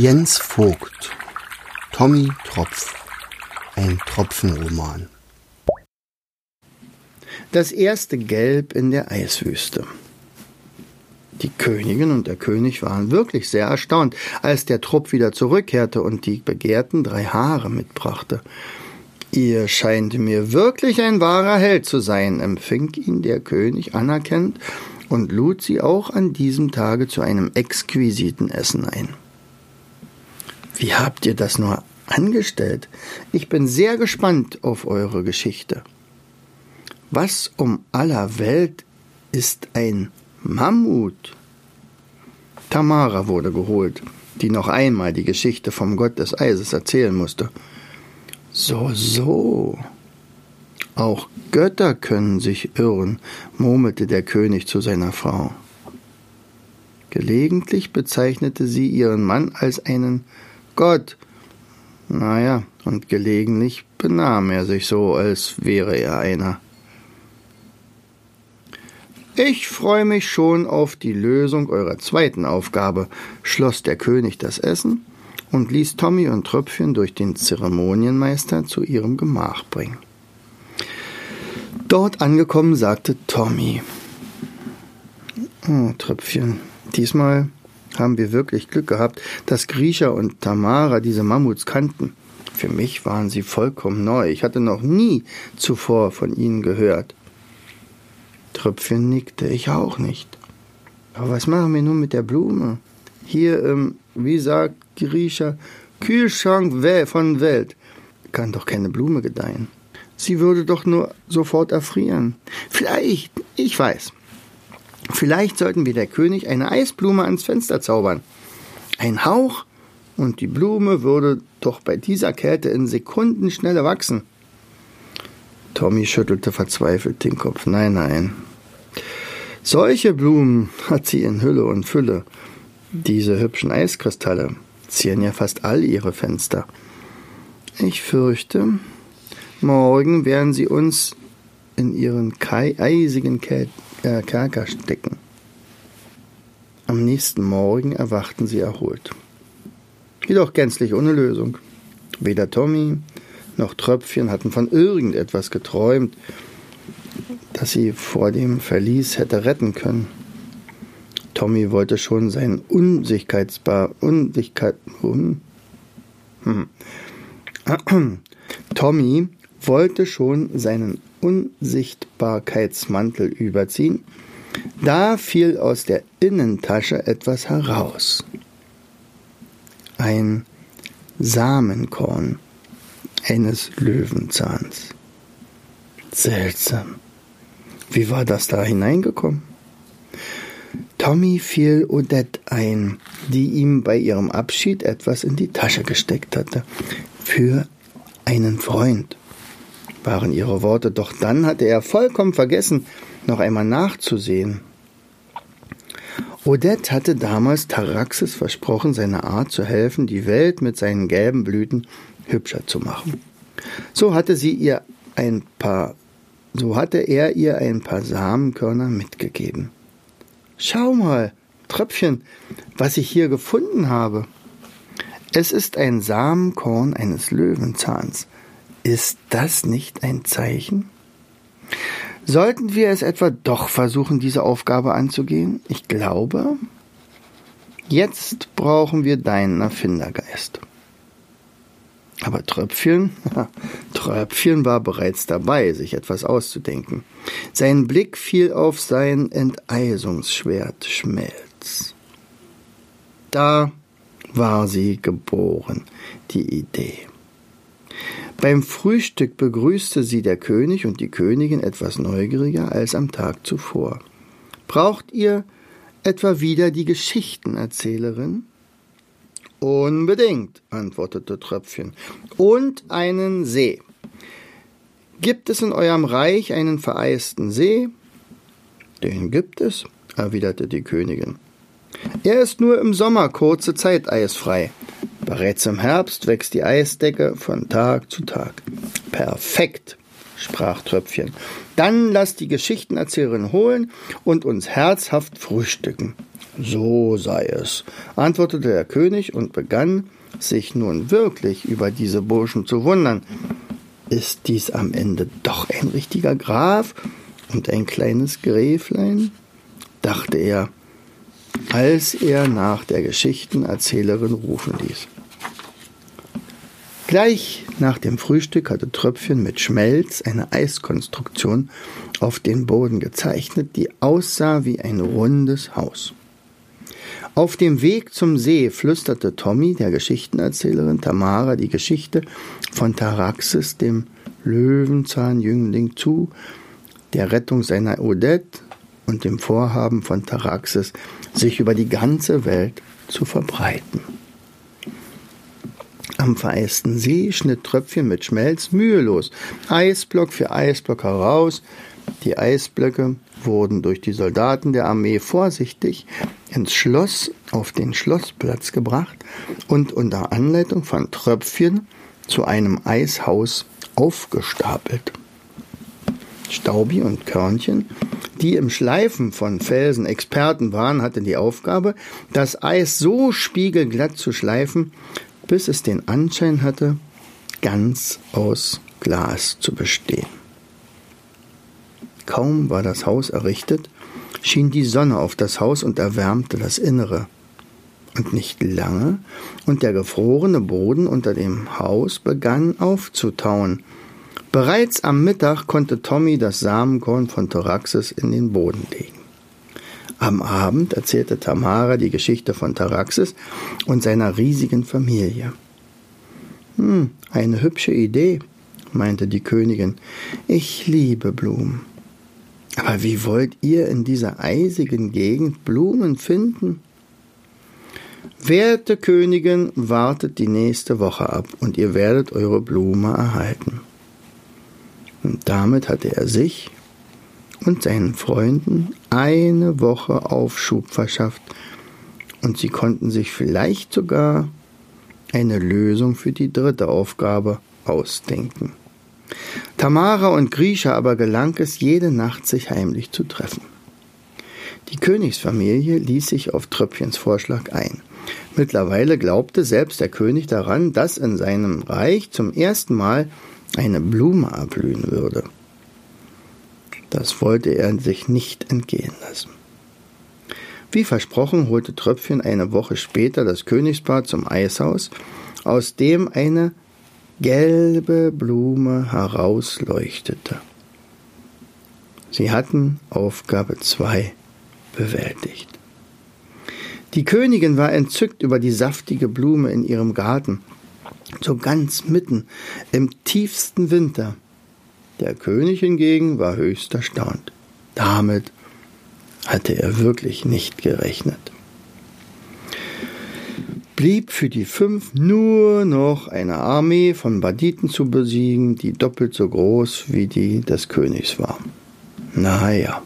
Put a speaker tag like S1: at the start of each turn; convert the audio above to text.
S1: Jens Vogt Tommy Tropf Ein Tropfenroman
S2: Das erste Gelb in der Eiswüste. Die Königin und der König waren wirklich sehr erstaunt, als der Trupp wieder zurückkehrte und die begehrten drei Haare mitbrachte. Ihr scheint mir wirklich ein wahrer Held zu sein, empfing ihn der König anerkennend und lud sie auch an diesem Tage zu einem exquisiten Essen ein. Wie habt ihr das nur angestellt? Ich bin sehr gespannt auf eure Geschichte. Was um aller Welt ist ein Mammut? Tamara wurde geholt, die noch einmal die Geschichte vom Gott des Eises erzählen musste. So, so. Auch Götter können sich irren, murmelte der König zu seiner Frau. Gelegentlich bezeichnete sie ihren Mann als einen Gott. Naja, und gelegentlich benahm er sich so, als wäre er einer. Ich freue mich schon auf die Lösung eurer zweiten Aufgabe, schloss der König das Essen und ließ Tommy und Tröpfchen durch den Zeremonienmeister zu ihrem Gemach bringen. Dort angekommen sagte Tommy, Oh, Tröpfchen, diesmal haben wir wirklich Glück gehabt, dass Grisha und Tamara diese Mammuts kannten. Für mich waren sie vollkommen neu. Ich hatte noch nie zuvor von ihnen gehört. Tröpfchen nickte, ich auch nicht. Aber was machen wir nun mit der Blume? Hier, ähm, wie sagt Grisha, Kühlschrank von Welt. Kann doch keine Blume gedeihen. Sie würde doch nur sofort erfrieren. Vielleicht, ich weiß. Vielleicht sollten wir der König eine Eisblume ans Fenster zaubern. Ein Hauch und die Blume würde doch bei dieser Kälte in Sekunden schneller wachsen. Tommy schüttelte verzweifelt den Kopf. Nein, nein, solche Blumen hat sie in Hülle und Fülle. Diese hübschen Eiskristalle zieren ja fast all ihre Fenster. Ich fürchte, morgen werden sie uns in ihren eisigen äh, Kerker stecken. Am nächsten Morgen erwachten sie erholt. Jedoch gänzlich ohne Lösung. Weder Tommy noch Tröpfchen hatten von irgendetwas geträumt, das sie vor dem Verlies hätte retten können. Tommy wollte schon seinen Unsichtbarkeitsbar Unsichtkeit hm. Tommy wollte schon seinen Unsichtbarkeitsmantel überziehen, da fiel aus der Innentasche etwas heraus. Ein Samenkorn eines Löwenzahns. Seltsam. Wie war das da hineingekommen? Tommy fiel Odette ein, die ihm bei ihrem Abschied etwas in die Tasche gesteckt hatte. Für einen Freund waren ihre Worte, doch dann hatte er vollkommen vergessen, noch einmal nachzusehen. Odette hatte damals Taraxis versprochen, seiner Art zu helfen, die Welt mit seinen gelben Blüten hübscher zu machen. So hatte sie ihr ein paar so hatte er ihr ein paar Samenkörner mitgegeben. Schau mal, Tröpfchen, was ich hier gefunden habe. Es ist ein Samenkorn eines Löwenzahns. Ist das nicht ein Zeichen? Sollten wir es etwa doch versuchen, diese Aufgabe anzugehen? Ich glaube, jetzt brauchen wir deinen Erfindergeist. Aber Tröpfchen, Tröpfchen war bereits dabei, sich etwas auszudenken. Sein Blick fiel auf sein Enteisungsschwert Schmelz. Da war sie geboren, die Idee. Beim Frühstück begrüßte sie der König und die Königin etwas neugieriger als am Tag zuvor. Braucht ihr etwa wieder die Geschichtenerzählerin? Unbedingt, antwortete Tröpfchen. Und einen See. Gibt es in eurem Reich einen vereisten See? Den gibt es, erwiderte die Königin. Er ist nur im Sommer kurze Zeit eisfrei. Bereits im Herbst wächst die Eisdecke von Tag zu Tag. Perfekt, sprach Tröpfchen. Dann lass die Geschichtenerzählerin holen und uns herzhaft frühstücken. So sei es, antwortete der König und begann, sich nun wirklich über diese Burschen zu wundern. Ist dies am Ende doch ein richtiger Graf und ein kleines Gräflein? dachte er, als er nach der Geschichtenerzählerin rufen ließ. Gleich nach dem Frühstück hatte Tröpfchen mit Schmelz eine Eiskonstruktion auf den Boden gezeichnet, die aussah wie ein rundes Haus. Auf dem Weg zum See flüsterte Tommy der Geschichtenerzählerin Tamara die Geschichte von Taraxis, dem Löwenzahnjüngling, zu, der Rettung seiner Odette und dem Vorhaben von Taraxis, sich über die ganze Welt zu verbreiten. Am vereisten See schnitt Tröpfchen mit Schmelz mühelos Eisblock für Eisblock heraus. Die Eisblöcke wurden durch die Soldaten der Armee vorsichtig ins Schloss auf den Schlossplatz gebracht und unter Anleitung von Tröpfchen zu einem Eishaus aufgestapelt. Staubi und Körnchen, die im Schleifen von Felsen Experten waren, hatten die Aufgabe, das Eis so spiegelglatt zu schleifen, bis es den Anschein hatte, ganz aus Glas zu bestehen. Kaum war das Haus errichtet, schien die Sonne auf das Haus und erwärmte das Innere. Und nicht lange, und der gefrorene Boden unter dem Haus begann aufzutauen, Bereits am Mittag konnte Tommy das Samenkorn von Thoraxis in den Boden legen. Am Abend erzählte Tamara die Geschichte von Taraxis und seiner riesigen Familie. Hm, eine hübsche Idee, meinte die Königin. Ich liebe Blumen. Aber wie wollt ihr in dieser eisigen Gegend Blumen finden? Werte Königin, wartet die nächste Woche ab und ihr werdet eure Blume erhalten. Und damit hatte er sich und seinen Freunden eine Woche Aufschub verschafft und sie konnten sich vielleicht sogar eine Lösung für die dritte Aufgabe ausdenken. Tamara und Grisha aber gelang es, jede Nacht sich heimlich zu treffen. Die Königsfamilie ließ sich auf Tröpfchens Vorschlag ein. Mittlerweile glaubte selbst der König daran, dass in seinem Reich zum ersten Mal eine Blume erblühen würde. Das wollte er sich nicht entgehen lassen. Wie versprochen holte Tröpfchen eine Woche später das Königspaar zum Eishaus, aus dem eine gelbe Blume herausleuchtete. Sie hatten Aufgabe 2 bewältigt. Die Königin war entzückt über die saftige Blume in ihrem Garten so ganz mitten im tiefsten Winter. Der König hingegen war höchst erstaunt. Damit hatte er wirklich nicht gerechnet. Blieb für die fünf nur noch eine Armee von Banditen zu besiegen, die doppelt so groß wie die des Königs war. Naja.